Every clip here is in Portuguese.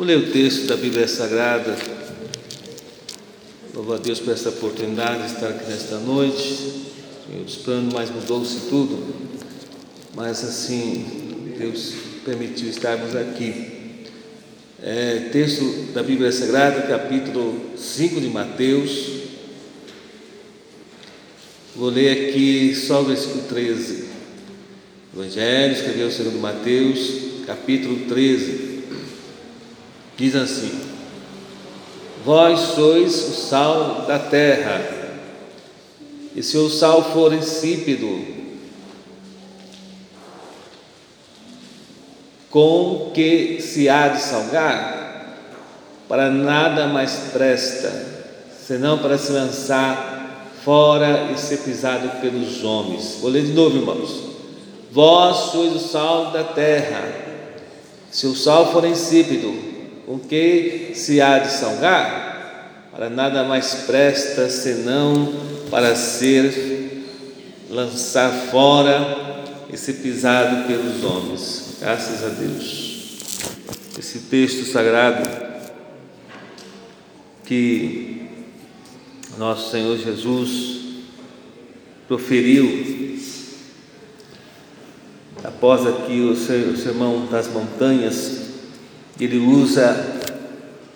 Vamos ler o texto da Bíblia Sagrada. Louvo a Deus por essa oportunidade de estar aqui nesta noite. Outros planos, mas mudou-se tudo. Mas assim, Deus permitiu estarmos aqui. É, texto da Bíblia Sagrada, capítulo 5 de Mateus. Vou ler aqui só o versículo 13. Evangelho, escreveu segundo Mateus, capítulo 13. Diz assim: Vós sois o sal da terra, e se o sal for insípido, com que se há de salgar? Para nada mais presta, senão para se lançar fora e ser pisado pelos homens. Vou ler de novo, irmãos. Vós sois o sal da terra, se o sal for insípido, com que se há de salgar? Para nada mais presta senão para ser lançar fora e ser pisado pelos homens. Graças a Deus. Esse texto sagrado que nosso Senhor Jesus proferiu após aqui o sermão das montanhas ele usa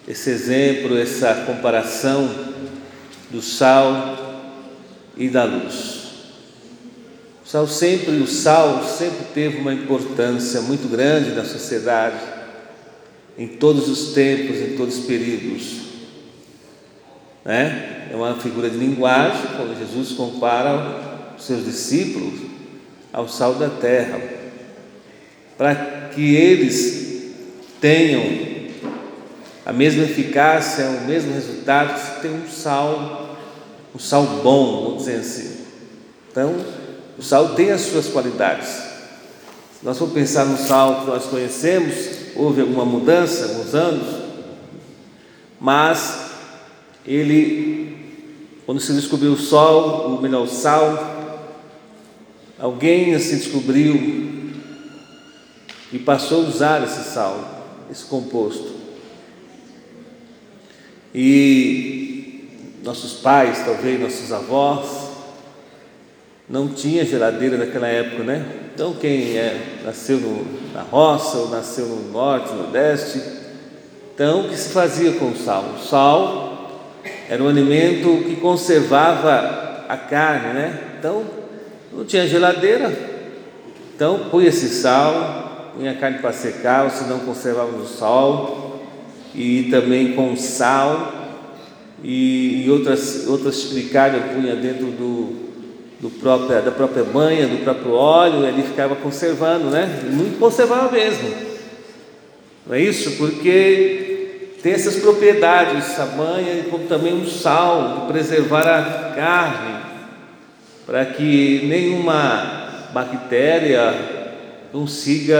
esse exemplo, essa comparação do sal e da luz. O sal sempre, o sal sempre teve uma importância muito grande na sociedade, em todos os tempos, em todos os períodos. Né? É uma figura de linguagem quando Jesus compara os seus discípulos ao sal da terra, para que eles tenham a mesma eficácia, o mesmo resultado se tem um sal, um sal bom, vamos dizer assim. Então, o sal tem as suas qualidades. Se nós formos pensar no sal que nós conhecemos, houve alguma mudança alguns anos, mas ele, quando se descobriu o sol, o melhor, o sal, alguém assim descobriu e passou a usar esse sal esse composto. E nossos pais, talvez nossos avós, não tinha geladeira naquela época, né? Então quem é, nasceu no, na roça ou nasceu no norte, no nordeste, então o que se fazia com o sal? O sal era um alimento que conservava a carne, né? Então não tinha geladeira, então põe esse sal, punha a carne para secar, ou se não conservava no sol, e também com sal e, outras, outras chiclicalhas punha dentro do, do própria, da própria banha, do próprio óleo, ele ficava conservando, né? Muito conservava mesmo. Não é isso? Porque tem essas propriedades, a banha, como também o sal, de preservar a carne, para que nenhuma bactéria consiga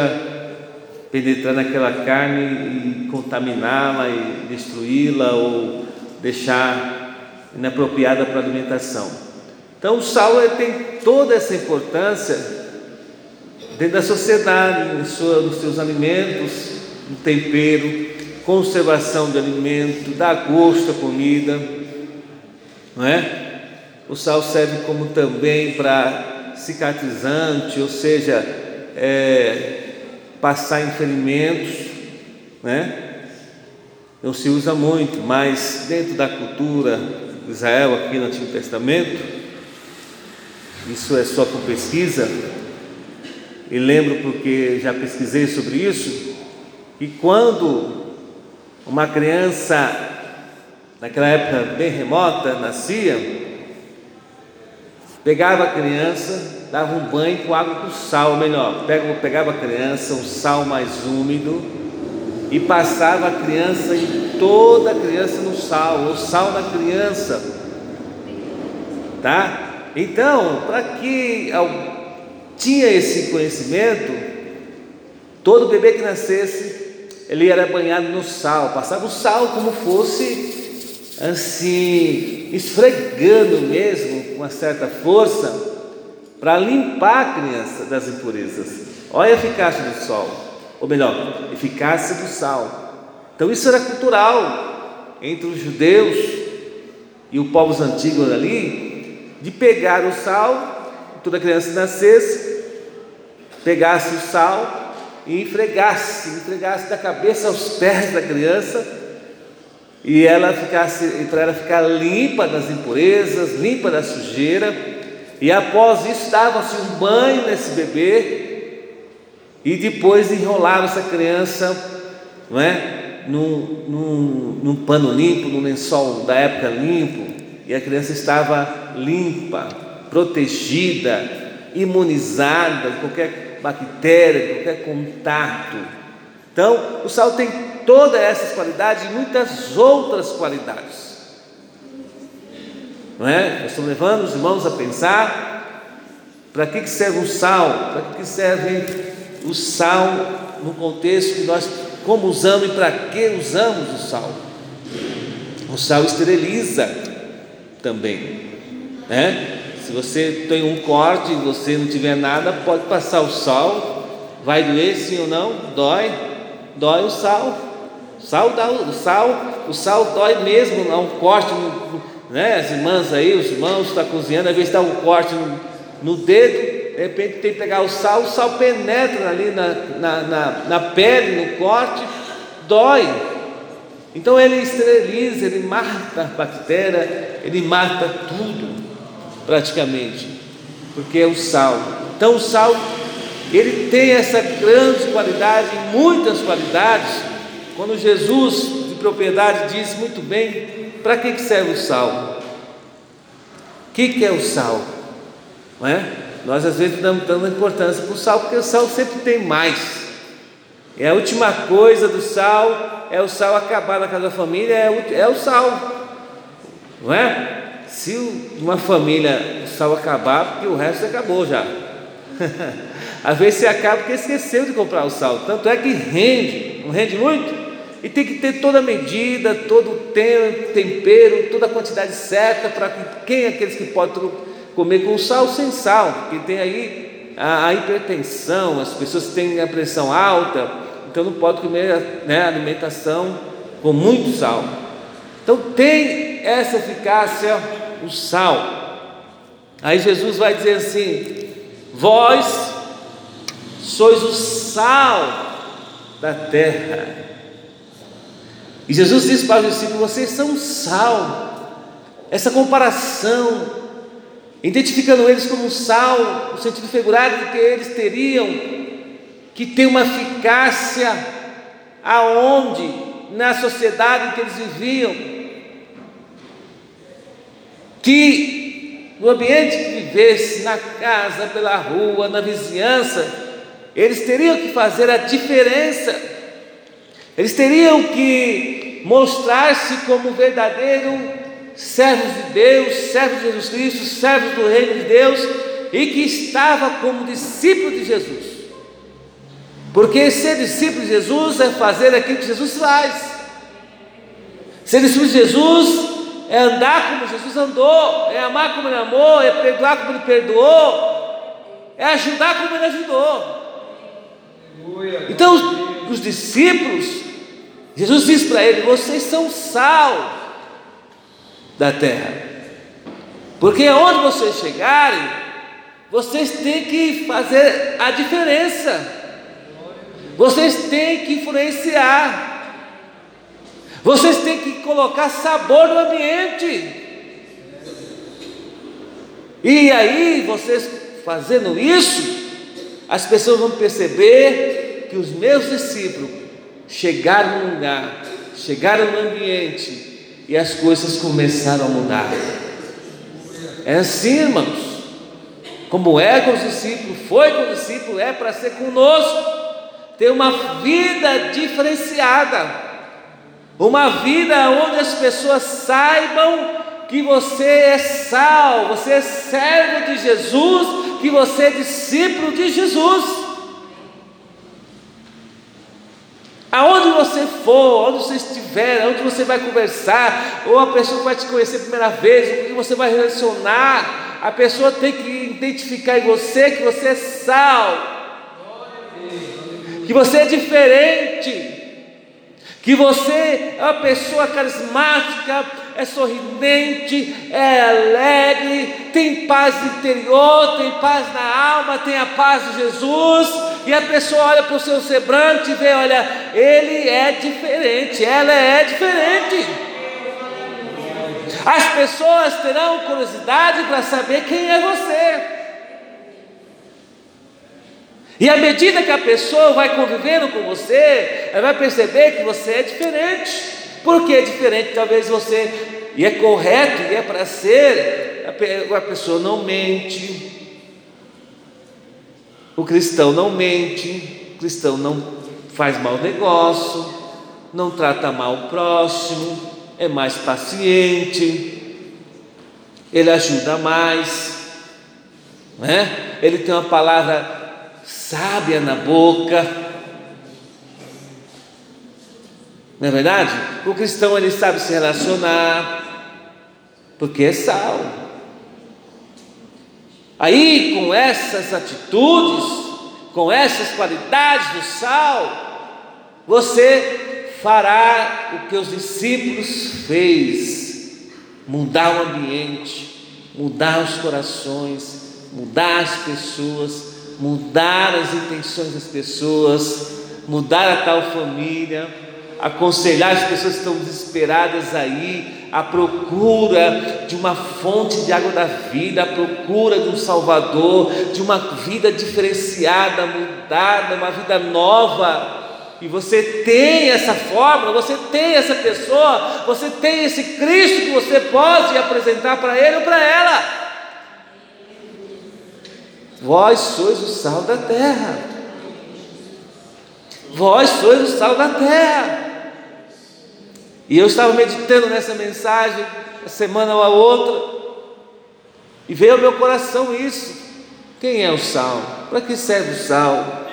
penetrar naquela carne e contaminá-la e destruí-la ou deixar inapropriada para alimentação. Então, o sal tem toda essa importância dentro da sociedade, nos seus alimentos, no tempero, conservação de alimento, dá gosto à comida, não é? O sal serve como também para cicatrizante, ou seja, é, passar em ferimentos, né? Não se usa muito, mas dentro da cultura de Israel, aqui no Antigo Testamento, isso é só com pesquisa, e lembro porque já pesquisei sobre isso, que quando uma criança, naquela época bem remota, nascia, Pegava a criança, dava um banho com água com sal, melhor, pegava a criança, um sal mais úmido, e passava a criança e toda a criança no sal, o sal na criança. Tá? Então, para que tinha esse conhecimento, todo bebê que nascesse, ele era banhado no sal, passava o sal como fosse assim, esfregando mesmo com uma certa força para limpar a criança das impurezas. Olha a eficácia do sol, ou melhor, eficácia do sal. Então isso era cultural entre os judeus e os povos antigos ali, de pegar o sal, toda criança nascesse, pegasse o sal e enfregasse, enfregasse da cabeça aos pés da criança, e ela ficasse, para ela ficar limpa das impurezas, limpa da sujeira, e após isso dava-se um banho nesse bebê, e depois enrolava essa criança, não é? num, num, num pano limpo, num lençol da época limpo, e a criança estava limpa, protegida, imunizada de qualquer bactéria, de qualquer contato. Então, o sal tem todas essas qualidades e muitas outras qualidades. Não é? Nós estamos levando os irmãos a pensar para que serve o sal, para que serve o sal no contexto que nós como usamos e para que usamos o sal. O sal esteriliza também, né? Se você tem um corte e você não tiver nada, pode passar o sal, vai doer sim ou não? Dói, dói o sal. Sal dá o sal, o sal dói mesmo, um corte, né? As irmãs aí, os irmãos estão tá cozinhando, às vezes dá um corte no, no dedo, de repente tem que pegar o sal, o sal penetra ali na, na, na, na pele, no corte, dói. Então ele esteriliza, ele mata a bactéria, ele mata tudo, praticamente, porque é o sal. Então o sal, ele tem essa grande qualidade, muitas qualidades. Quando Jesus, de propriedade, diz muito bem, para que serve o sal? O que, é o sal? Não é? Nós às vezes damos tanta importância para o sal, porque o sal sempre tem mais. É a última coisa do sal, é o sal acabar na casa da família, é o, é o sal. Não é? Se uma família o sal acabar, porque o resto acabou já. Às vezes você acaba porque esqueceu de comprar o sal. Tanto é que rende, não rende muito? E tem que ter toda a medida, todo o tempero, toda a quantidade certa para quem é aqueles que podem comer com sal sem sal, porque tem aí a, a hipertensão, as pessoas têm a pressão alta, então não pode comer né, alimentação com muito sal. Então tem essa eficácia o sal. Aí Jesus vai dizer assim: Vós sois o sal da terra. E Jesus diz para os discípulos: Vocês são sal. Essa comparação identificando eles como sal, no sentido figurado de que eles teriam que ter uma eficácia aonde? Na sociedade em que eles viviam, que no ambiente que vivesse, na casa, pela rua, na vizinhança, eles teriam que fazer a diferença, eles teriam que mostrar-se como verdadeiro servos de Deus, servos de Jesus Cristo, servos do reino de Deus, e que estava como discípulo de Jesus. Porque ser discípulo de Jesus é fazer aquilo que Jesus faz. Ser discípulo de Jesus é andar como Jesus andou, é amar como ele amou, é perdoar como ele perdoou, é ajudar como ele ajudou. Então, os discípulos, Jesus diz para eles: vocês são sal da terra. Porque onde vocês chegarem, vocês têm que fazer a diferença. Vocês têm que influenciar. Vocês têm que colocar sabor no ambiente. E aí, vocês fazendo isso, as pessoas vão perceber que os meus discípulos chegaram no lugar, chegaram no ambiente e as coisas começaram a mudar. É assim, irmãos. Como é com os discípulos, foi com os discípulos, é para ser conosco. Ter uma vida diferenciada. Uma vida onde as pessoas saibam que você é sal, você é servo de Jesus, que você é discípulo de Jesus. Aonde você for, onde você estiver, onde você vai conversar, ou a pessoa vai te conhecer a primeira vez, o que você vai relacionar, a pessoa tem que identificar em você que você é sal, que você é diferente, Que você é uma pessoa carismática, é sorridente, é alegre, tem paz interior, tem paz na alma, tem a paz de Jesus, e a pessoa olha para o seu semblante e vê: olha, ele é diferente, ela é diferente. As pessoas terão curiosidade para saber quem é você. E à medida que a pessoa vai convivendo com você, ela vai perceber que você é diferente. Por que é diferente? Talvez você, e é correto, e é para ser, a pessoa não mente. O cristão não mente, o cristão não faz mau negócio, não trata mal o próximo, é mais paciente, ele ajuda mais, né? ele tem uma palavra sábia na boca. Não é verdade? O cristão ele sabe se relacionar, porque é sal. Aí, com essas atitudes, com essas qualidades do sal, você fará o que os discípulos fez, mudar o ambiente, mudar os corações, mudar as pessoas, mudar as intenções das pessoas, mudar a tal família, aconselhar as pessoas que estão desesperadas aí, à procura de uma fonte de água da vida, à procura de um Salvador, de uma vida diferenciada, mudada, uma vida nova. E você tem essa fórmula, você tem essa pessoa, você tem esse Cristo que você pode apresentar para ele ou para ela. Vós sois o sal da terra. Vós sois o sal da terra. E eu estava meditando nessa mensagem, a semana ou a outra, e veio ao meu coração isso. Quem é o sal? Para que serve o sal?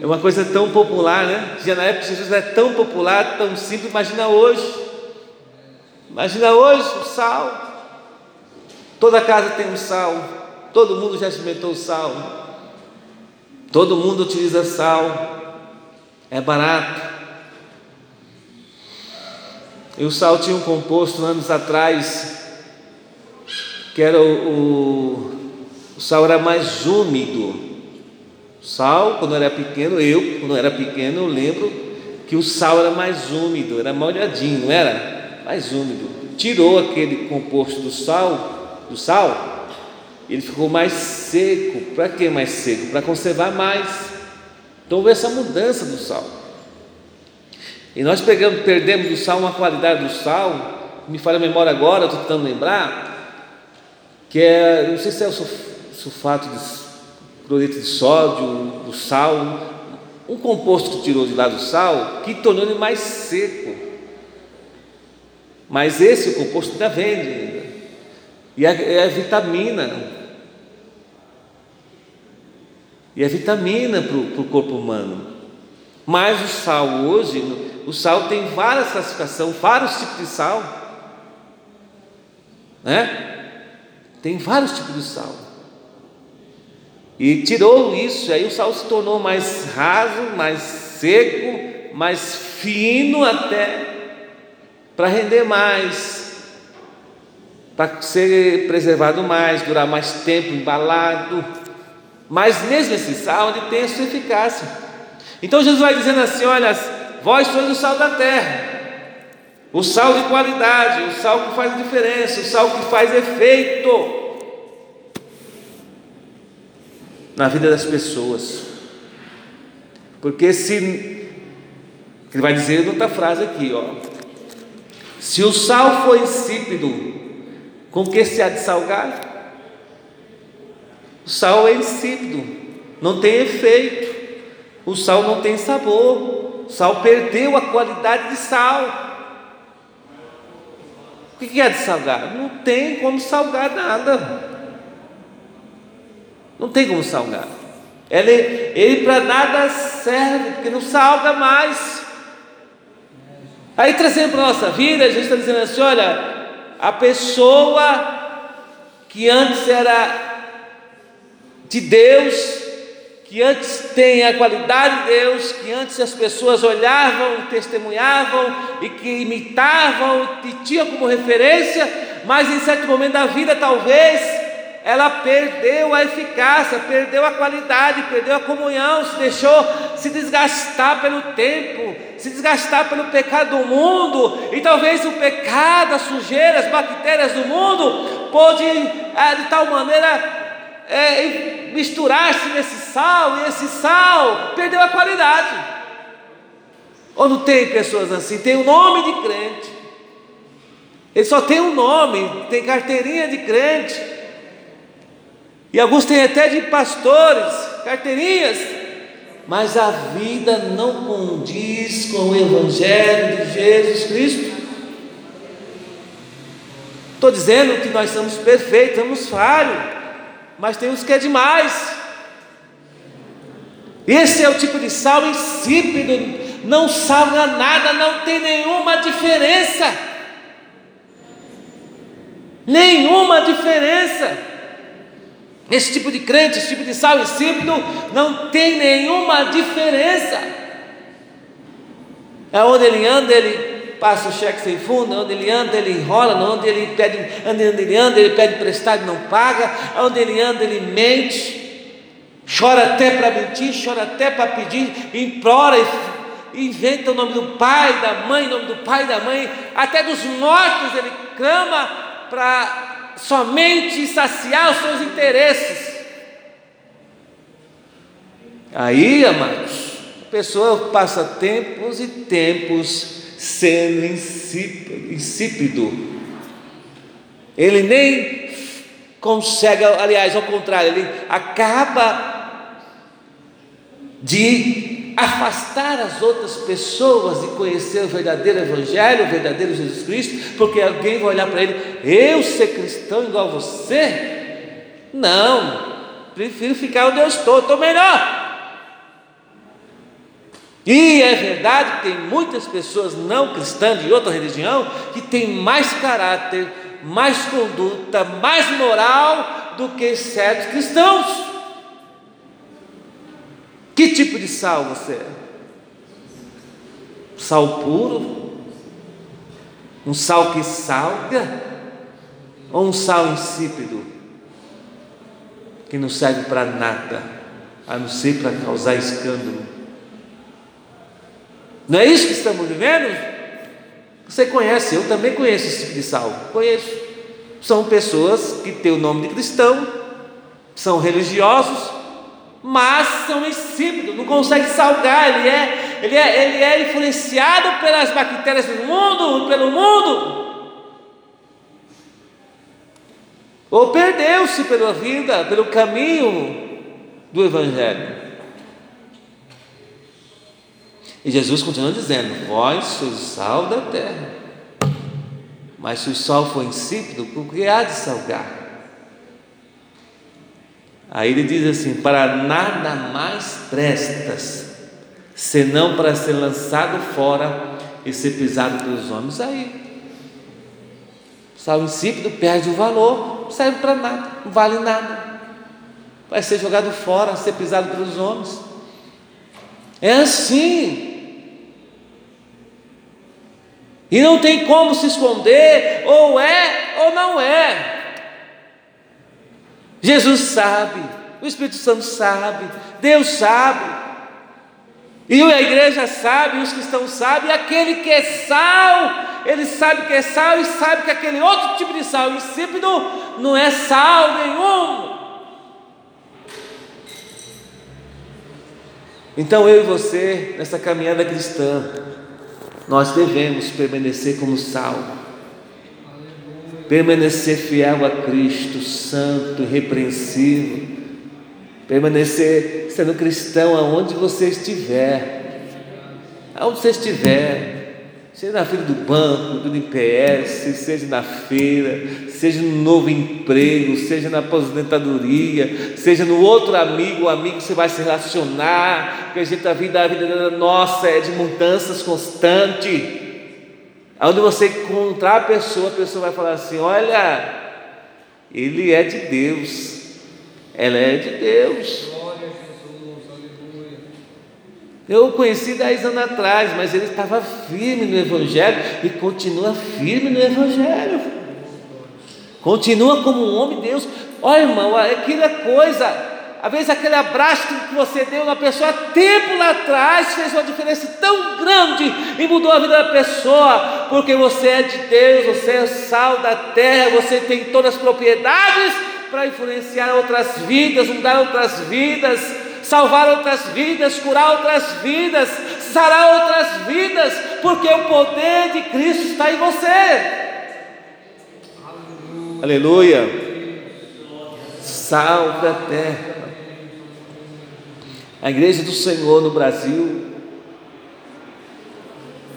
É uma coisa tão popular, né? Já na época Jesus era tão popular, tão simples. Imagina hoje. Imagina hoje o sal. Toda casa tem um sal, todo mundo já experimentou sal, todo mundo utiliza sal, é barato. O sal tinha um composto anos atrás, que era o, o, o sal era mais úmido. Sal, quando era pequeno, eu, quando era pequeno, eu lembro que o sal era mais úmido, era molhadinho, não era? Mais úmido. Tirou aquele composto do sal, do sal, ele ficou mais seco. Para que mais seco? Para conservar mais. Então houve essa mudança do sal. E nós pegamos, perdemos do sal uma qualidade do sal, me falha a memória agora, estou tentando lembrar, que é, não sei se é o sulfato de cloreto de sódio, do sal, um composto que tirou de lá do sal, que tornou ele mais seco. Mas esse composto ainda vende e é, é vitamina. E é vitamina para o corpo humano. Mas o sal hoje, o sal tem várias classificações, vários tipos de sal. Né? Tem vários tipos de sal. E tirou isso, aí o sal se tornou mais raso, mais seco, mais fino até, para render mais, para ser preservado mais, durar mais tempo embalado. Mas mesmo esse sal ele tem a sua eficácia. Então Jesus vai dizendo assim: olha, vós sois o sal da terra, o sal de qualidade, o sal que faz diferença, o sal que faz efeito na vida das pessoas. Porque se ele vai dizer outra frase aqui, ó. Se o sal for insípido, com que se há de salgar? O sal é insípido, não tem efeito, o sal não tem sabor, o sal perdeu a qualidade de sal. O que é de salgar? Não tem como salgar nada. Não tem como salgar. Ele, ele para nada serve, porque não salga mais. Aí trazendo para a nossa vida, a gente está dizendo assim: olha, a pessoa que antes era de Deus, que antes tem a qualidade de Deus, que antes as pessoas olhavam, testemunhavam e que imitavam e tinham como referência, mas em certo momento da vida talvez ela perdeu a eficácia, perdeu a qualidade, perdeu a comunhão, se deixou se desgastar pelo tempo, se desgastar pelo pecado do mundo, e talvez o pecado, a sujeira, as bactérias do mundo, pode é, de tal maneira é, misturar-se nesse sal, e esse sal perdeu a qualidade. Ou não tem pessoas assim? Tem o um nome de crente, ele só tem um nome, tem carteirinha de crente, e alguns têm até de pastores, carteirinhas, mas a vida não condiz com o Evangelho de Jesus Cristo. Estou dizendo que nós somos perfeitos, somos falhos mas tem uns que é demais. Esse é o tipo de sal insípido, não salga nada, não tem nenhuma diferença. Nenhuma diferença. Esse tipo de crente, esse tipo de sal insípido, não tem nenhuma diferença. É onde ele anda, ele passa o cheque sem fundo, onde ele anda, ele enrola, onde ele pede, onde ele anda, ele pede emprestado e não paga, onde ele anda, ele mente, chora até para mentir, chora até para pedir, implora e inventa o nome do pai, da mãe, o nome do pai, da mãe, até dos mortos ele clama para somente saciar os seus interesses. Aí, amados, a pessoa passa tempos e tempos sendo insípido. Ele nem consegue, aliás, ao contrário, ele acaba de afastar as outras pessoas de conhecer o verdadeiro Evangelho, o verdadeiro Jesus Cristo, porque alguém vai olhar para ele, eu ser cristão igual você? Não, prefiro ficar onde eu estou, estou melhor. E é verdade que tem muitas pessoas não cristãs de outra religião que têm mais caráter, mais conduta, mais moral do que certos cristãos. Que tipo de sal você é? Sal puro? Um sal que salga? Ou um sal insípido? Que não serve para nada, a não ser para causar escândalo? Não é isso que estamos vivendo? Você conhece, eu também conheço esse tipo de sal. Conheço. São pessoas que têm o nome de cristão, são religiosos, mas são insípidos, não conseguem salgar, ele é, ele é, ele é influenciado pelas bactérias do mundo, pelo mundo. Ou perdeu-se pela vida, pelo caminho do Evangelho. E Jesus continua dizendo: Vós sois o sal da terra. Mas se o sal for insípido, o que há de salgar? Aí ele diz assim: Para nada mais prestas, senão para ser lançado fora e ser pisado pelos homens. Aí, sal insípido perde o valor, não serve para nada, não vale nada. Vai ser jogado fora, ser pisado pelos homens. É assim. E não tem como se esconder, ou é ou não é. Jesus sabe, o Espírito Santo sabe, Deus sabe, e a igreja sabe, os cristãos sabem, e aquele que é sal, ele sabe que é sal e sabe que aquele outro tipo de sal insípido não é sal nenhum. Então eu e você, nessa caminhada cristã, nós devemos permanecer como sal, permanecer fiel a Cristo, santo, irrepreensível, permanecer sendo cristão aonde você estiver, aonde você estiver, seja na fila do banco, do IPS, seja na feira, seja no novo emprego, seja na aposentadoria, seja no outro amigo, o amigo que você vai se relacionar, porque a gente a vida, a vida nossa é de mudanças constantes. Onde você encontrar a pessoa, a pessoa vai falar assim: olha, ele é de Deus, ela é de Deus. Eu o conheci dez anos atrás, mas ele estava firme no Evangelho e continua firme no Evangelho. Continua como um homem de Deus. Olha, irmão, aquilo é coisa. Às vezes aquele abraço que você deu na pessoa tempo lá atrás fez uma diferença tão grande e mudou a vida da pessoa, porque você é de Deus, você é sal da terra, você tem todas as propriedades para influenciar outras vidas, mudar outras vidas, salvar outras vidas, curar outras vidas, sarar outras vidas, porque o poder de Cristo está em você. Aleluia. Aleluia. Sal da terra. A igreja do Senhor no Brasil,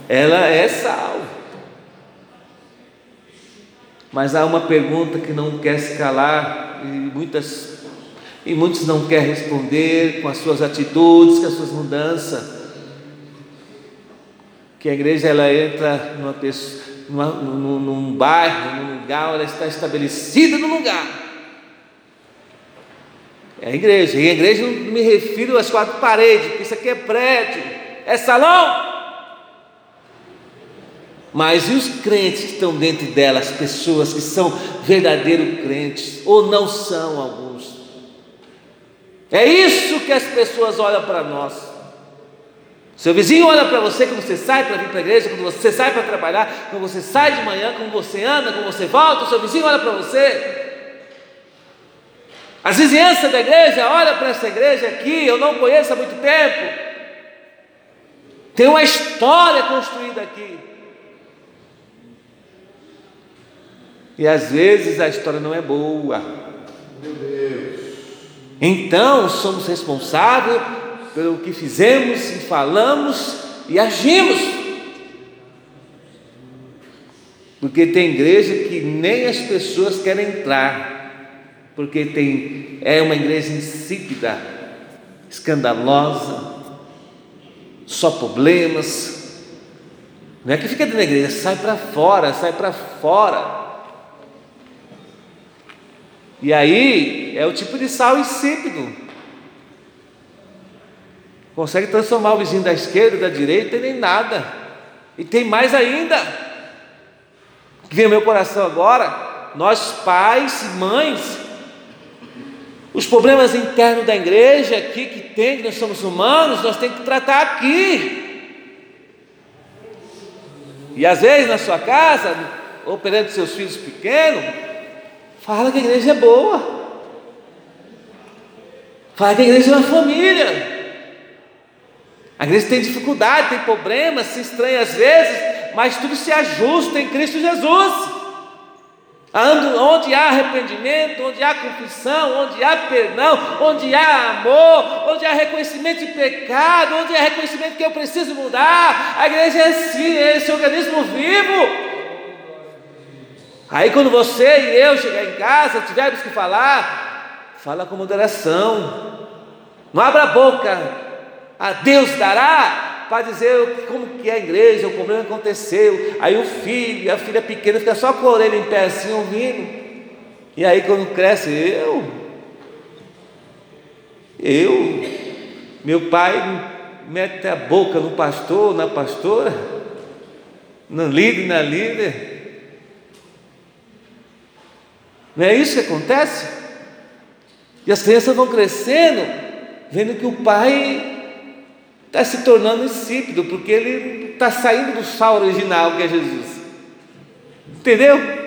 ela é sal. Mas há uma pergunta que não quer se calar e muitas e muitos não querem responder com as suas atitudes, com as suas mudanças. Que a igreja ela entra numa pessoa, numa, num, num bairro, num lugar, ela está estabelecida no lugar. É a igreja. E a igreja não me refiro às quatro paredes, porque isso aqui é prédio, é salão. Mas e os crentes que estão dentro dela, as pessoas que são verdadeiros crentes, ou não são alguns? É isso que as pessoas olham para nós. Seu vizinho olha para você quando você sai para vir para a igreja, quando você sai para trabalhar, quando você sai de manhã, quando você anda, quando você volta, seu vizinho olha para você. As vizinhanças da igreja, olha para essa igreja aqui, eu não conheço há muito tempo. Tem uma história construída aqui. E às vezes a história não é boa. Meu Deus. Então somos responsáveis pelo que fizemos e falamos e agimos. Porque tem igreja que nem as pessoas querem entrar porque tem, é uma igreja insípida, escandalosa, só problemas. Não é que fica dentro da igreja, sai para fora, sai para fora. E aí é o tipo de sal insípido. Consegue transformar o vizinho da esquerda, da direita e nem nada. E tem mais ainda. Que vem ao meu coração agora, nós pais e mães os problemas internos da igreja aqui que tem, que nós somos humanos, nós temos que tratar aqui. E às vezes na sua casa, ou perante seus filhos pequenos, fala que a igreja é boa. Fala que a igreja é uma família. A igreja tem dificuldade, tem problemas, se estranha às vezes, mas tudo se ajusta em Cristo Jesus onde há arrependimento, onde há confissão, onde há perdão, onde há amor, onde há reconhecimento de pecado, onde há reconhecimento que eu preciso mudar, a igreja é sim, é esse organismo vivo. Aí quando você e eu chegar em casa, tivermos que falar, fala com moderação. Não abra a boca. A Deus dará, para dizer como que é a igreja, o problema aconteceu. Aí o filho, a filha pequena fica só com a orelha em pé assim, ouvindo. E aí quando cresce, eu, eu, meu pai mete a boca no pastor, na pastora, no líder, na líder. Não é isso que acontece? E as crianças vão crescendo, vendo que o pai está se tornando insípido, porque ele está saindo do sal original que é Jesus. Entendeu?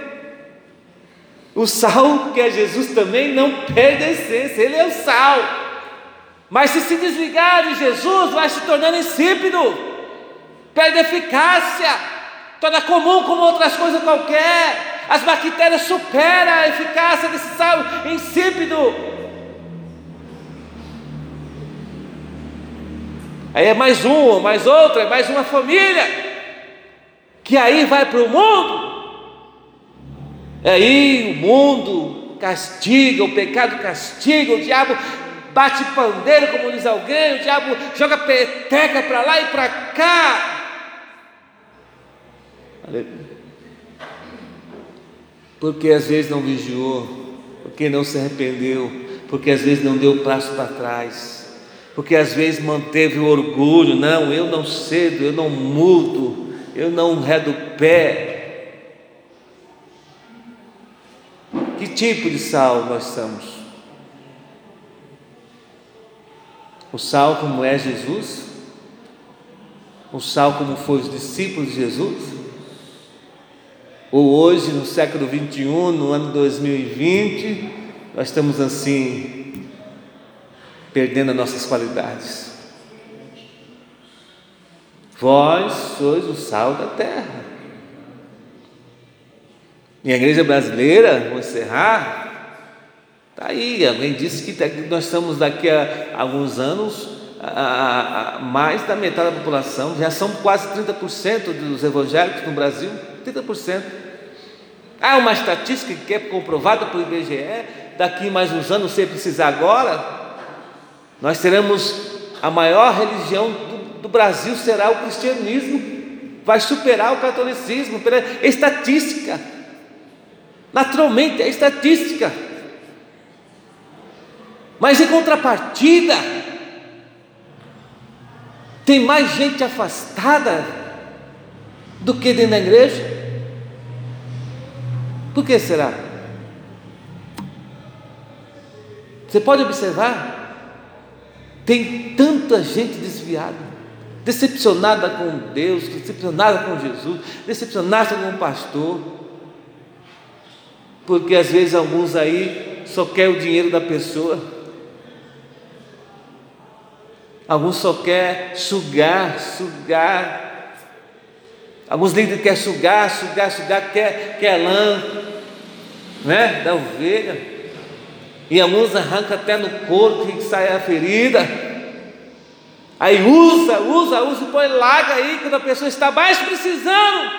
O sal que é Jesus também não perde a essência, ele é o sal. Mas se se desligar de Jesus, vai se tornando insípido, perde eficácia, torna comum como outras coisas qualquer. As bactérias superam a eficácia desse sal insípido. Aí é mais um, mais outro, é mais uma família, que aí vai para o mundo. Aí o mundo castiga, o pecado castiga, o diabo bate pandeiro, como diz alguém, o diabo joga peteca para lá e para cá. Porque às vezes não vigiou, porque não se arrependeu, porque às vezes não deu passo para trás porque às vezes manteve o orgulho, não, eu não cedo, eu não mudo, eu não redo pé. Que tipo de sal nós somos? O sal como é Jesus? O sal como foi os discípulos de Jesus? Ou hoje, no século 21, no ano 2020, nós estamos assim, perdendo as nossas qualidades. Vós sois o sal da terra. E a igreja brasileira, vou encerrar, está aí. Alguém disse que nós estamos daqui a alguns anos, a, a, mais da metade da população, já são quase 30% dos evangélicos no Brasil, 30%. Há uma estatística que é comprovada pelo IBGE, daqui mais uns anos, sem precisar agora, nós teremos a maior religião do, do Brasil será o cristianismo, vai superar o catolicismo pela estatística. Naturalmente, é estatística. Mas em contrapartida, tem mais gente afastada do que dentro da igreja. Por que será? Você pode observar tem tanta gente desviada, decepcionada com Deus, decepcionada com Jesus, decepcionada com o pastor, porque às vezes alguns aí só querem o dinheiro da pessoa, alguns só querem sugar, sugar, alguns líderes querem sugar, sugar, sugar, quer, quer lã, né, da ovelha, e alguns arrancam até no corpo e sai a ferida. Aí usa, usa, usa põe larga aí quando a pessoa está mais precisando.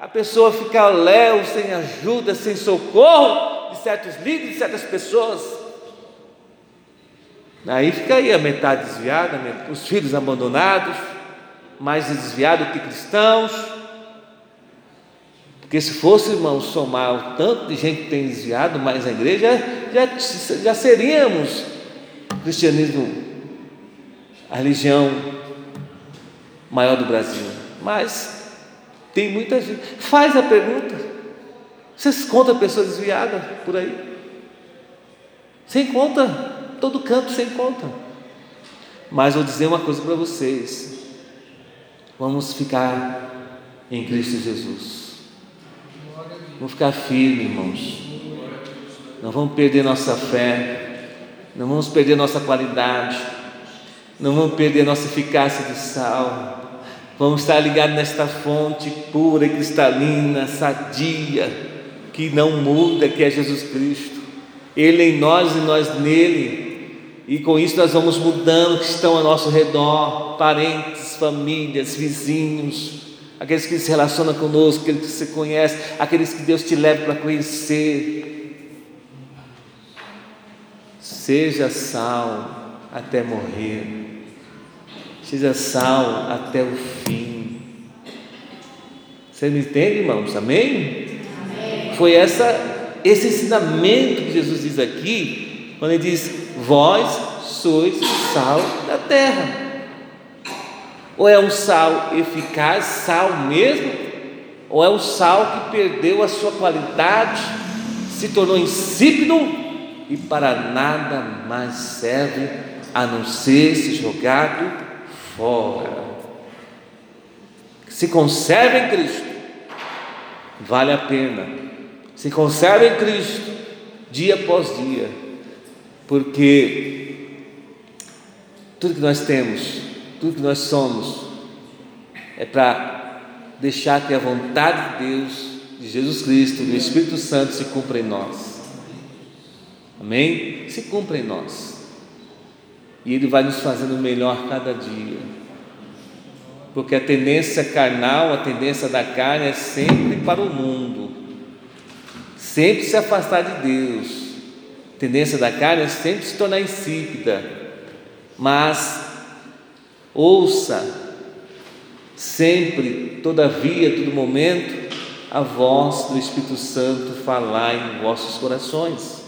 A pessoa fica léu, sem ajuda, sem socorro de certos líderes, de certas pessoas. Aí fica aí a metade desviada, os filhos abandonados, mais desviados que cristãos. Porque se fosse, irmão, somar o tanto de gente que tem desviado mais a igreja, já, já seríamos cristianismo, a religião maior do Brasil. Mas tem muita gente. Faz a pergunta. Vocês contam pessoa desviada por aí? Sem conta, todo canto sem conta. Mas vou dizer uma coisa para vocês. Vamos ficar em Cristo Jesus. Vamos ficar firmes, irmãos. Não vamos perder nossa fé, não vamos perder nossa qualidade, não vamos perder nossa eficácia de sal. Vamos estar ligados nesta fonte pura cristalina, sadia, que não muda, que é Jesus Cristo. Ele em nós e nós nele. E com isso nós vamos mudando que estão ao nosso redor, parentes, famílias, vizinhos, aqueles que se relacionam conosco, aqueles que você conhece, aqueles que Deus te leva para conhecer. Seja sal até morrer, seja sal até o fim. Você me entende, irmãos? Amém? Amém. Foi essa, esse ensinamento que Jesus diz aqui, quando ele diz: Vós sois sal da terra. Ou é um sal eficaz, sal mesmo? Ou é um sal que perdeu a sua qualidade, se tornou insípido e para nada mais serve a não ser se jogado fora? Se conserva em Cristo, vale a pena. Se conserva em Cristo, dia após dia, porque tudo que nós temos tudo que nós somos é para deixar que a vontade de Deus, de Jesus Cristo, do Espírito Santo se cumpra em nós. Amém? Se cumpra em nós. E Ele vai nos fazendo melhor cada dia. Porque a tendência carnal, a tendência da carne é sempre para o mundo, sempre se afastar de Deus. A tendência da carne é sempre se tornar insípida. Mas Ouça sempre, todavia, todo momento, a voz do Espírito Santo falar em vossos corações.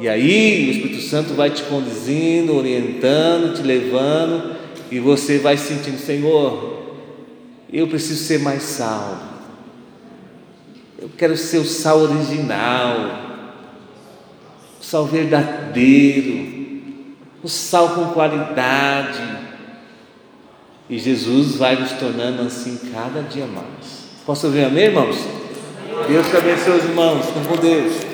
E aí o Espírito Santo vai te conduzindo, orientando, te levando, e você vai sentindo, Senhor, eu preciso ser mais sal. Eu quero ser o sal original, o sal verdadeiro, o sal com qualidade. E Jesus vai nos tornando assim cada dia mais. Posso ouvir amém, irmãos? Deus te abençoe, irmãos. Com Deus.